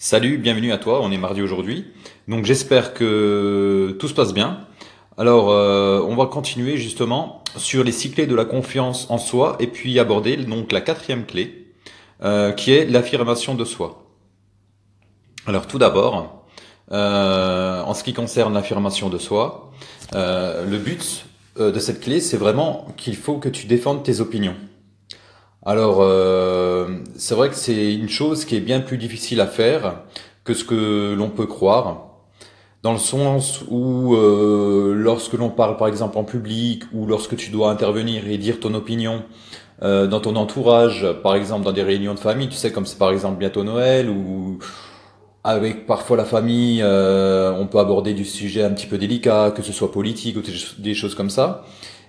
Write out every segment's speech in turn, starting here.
Salut, bienvenue à toi, on est mardi aujourd'hui. Donc j'espère que tout se passe bien. Alors euh, on va continuer justement sur les six clés de la confiance en soi et puis aborder donc la quatrième clé euh, qui est l'affirmation de soi. Alors tout d'abord, euh, en ce qui concerne l'affirmation de soi, le but de cette clé c'est vraiment qu'il faut que tu défendes tes opinions. Alors, c'est vrai que c'est une chose qui est bien plus difficile à faire que ce que l'on peut croire, dans le sens où euh, lorsque l'on parle par exemple en public ou lorsque tu dois intervenir et dire ton opinion euh, dans ton entourage, par exemple dans des réunions de famille, tu sais comme c'est par exemple bientôt Noël ou avec parfois la famille, on peut aborder du sujet un petit peu délicat, que ce soit politique ou des choses comme ça.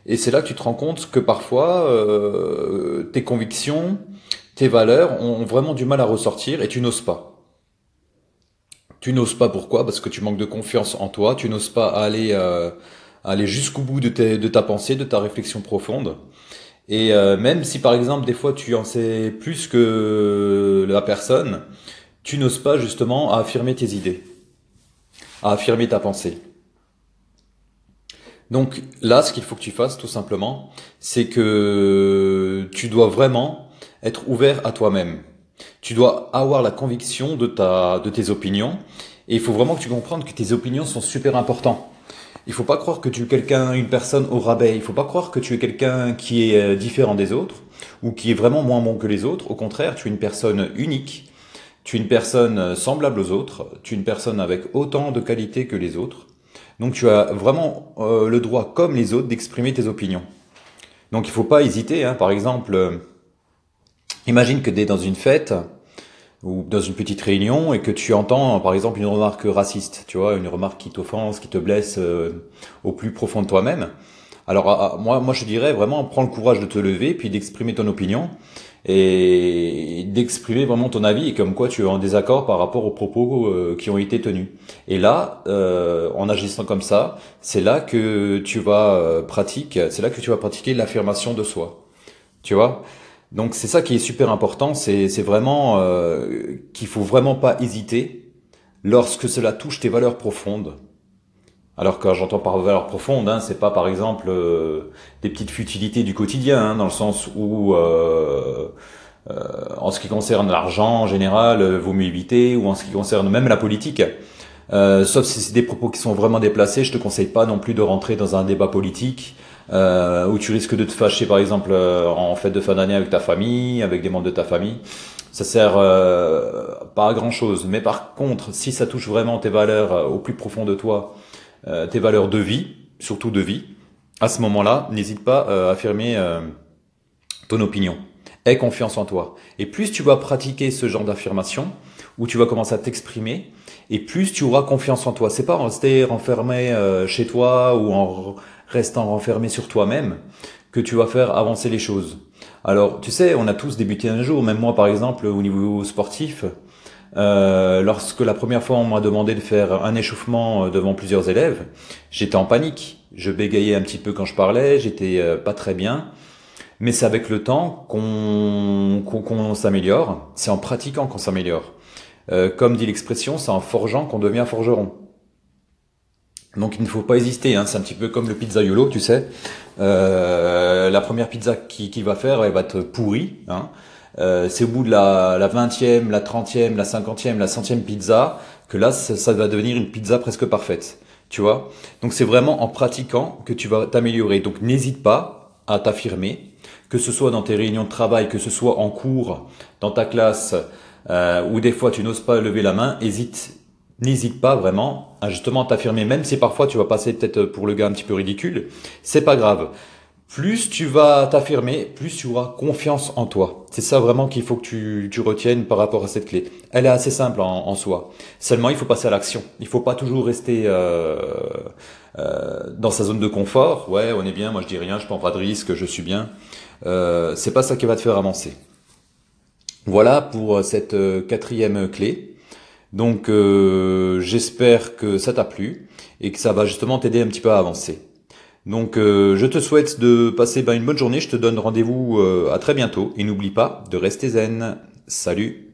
Et c'est là que tu te rends compte que parfois, euh, tes convictions, tes valeurs ont vraiment du mal à ressortir et tu n'oses pas. Tu n'oses pas pourquoi? Parce que tu manques de confiance en toi, tu n'oses pas aller, euh, aller jusqu'au bout de, ta pensée, de ta réflexion profonde. Et euh, même si par exemple des fois tu en sais plus que la personne, tu n'oses pas justement affirmer tes idées, à affirmer ta pensée. Donc là, ce qu'il faut que tu fasses, tout simplement, c'est que tu dois vraiment être ouvert à toi-même. Tu dois avoir la conviction de ta, de tes opinions, et il faut vraiment que tu comprennes que tes opinions sont super importantes. Il faut pas croire que tu es quelqu'un, une personne au rabais. Il faut pas croire que tu es quelqu'un qui est euh, différent des autres ou qui est vraiment moins bon que les autres. Au contraire, tu es une personne unique. Tu es une personne euh, semblable aux autres. Tu es une personne avec autant de qualités que les autres. Donc tu as vraiment euh, le droit, comme les autres, d'exprimer tes opinions. Donc il faut pas hésiter. Hein. Par exemple, imagine que tu es dans une fête ou dans une petite réunion et que tu entends, par exemple, une remarque raciste, tu vois, une remarque qui t'offense, qui te blesse euh, au plus profond de toi-même. Alors ah, ah, moi, moi je dirais vraiment, prends le courage de te lever puis d'exprimer ton opinion et d'exprimer vraiment ton avis et comme quoi tu es en désaccord par rapport aux propos euh, qui ont été tenus. Et là, euh, en agissant comme ça, c'est là que tu vas euh, pratiquer, c'est là que tu vas pratiquer l'affirmation de soi. Tu vois? Donc c'est ça qui est super important, c'est vraiment qu'il faut vraiment pas hésiter lorsque cela touche tes valeurs profondes alors que j'entends par valeur profonde, hein, c'est pas par exemple euh, des petites futilités du quotidien, hein, dans le sens où euh, euh, en ce qui concerne l'argent en général, vaut mieux éviter, ou en ce qui concerne même la politique. sauf si c'est des propos qui sont vraiment déplacés, je te conseille pas non plus de rentrer dans un débat politique où tu risques de te fâcher par exemple en fête de fin d'année avec ta famille, avec des membres de ta famille. Ça sert pas à grand chose. Mais par contre, si ça touche vraiment tes valeurs au plus profond de toi, euh, tes valeurs de vie, surtout de vie, à ce moment-là, n'hésite pas euh, à affirmer euh, ton opinion. Aie confiance en toi. Et plus tu vas pratiquer ce genre d'affirmation, où tu vas commencer à t'exprimer, et plus tu auras confiance en toi. C'est pas en rester renfermé chez toi ou en restant renfermé sur toi-même que tu vas faire avancer les choses. Alors, tu sais, on a tous débuté un jour, même moi par exemple, au niveau sportif, euh, lorsque la première fois on m'a demandé de faire un échauffement euh, devant plusieurs élèves, j'étais en panique. Je bégayais un petit peu quand je parlais, j'étais euh, pas très bien. Mais c'est avec le temps qu'on s'améliore. C'est en pratiquant qu'on s'améliore. Euh, comme dit l'expression, c'est en forgeant qu'on devient forgeron. Donc il ne faut pas hésiter, hein. c'est un petit peu comme le pizzaiolo, tu sais. Euh, la première pizza qui, qui va faire, elle va être pourrie. Hein. Euh, c'est au bout de la, la 20e, la 30e, la 50e, la 100e pizza que là, ça, va devenir une pizza presque parfaite. Tu vois Donc c'est vraiment en pratiquant que tu vas t'améliorer. Donc n'hésite pas à t'affirmer, que ce soit dans tes réunions de travail, que ce soit en cours, dans ta classe, euh, ou des fois tu n'oses pas lever la main, hésite n'hésite pas vraiment à justement t'affirmer, même si parfois tu vas passer peut-être pour le gars un petit peu ridicule, c'est pas grave plus tu vas t'affirmer, plus tu auras confiance en toi. C'est ça vraiment qu'il faut que tu, tu, retiennes par rapport à cette clé. Elle est assez simple en, soi. Seulement, il faut passer à l'action. Il faut pas toujours rester euh, euh, dans sa zone de confort. Ouais, on est bien, moi je dis rien, je prends pas de risque, je suis bien. Euh, c'est pas ça qui va te faire avancer. Voilà pour cette euh, quatrième clé. Donc euh, j'espère que ça t'a plu et que ça va justement t'aider un petit peu à avancer. Donc euh, je te souhaite de passer ben, une bonne journée, je te donne rendez-vous euh, à très bientôt et n'oublie pas de rester zen. Salut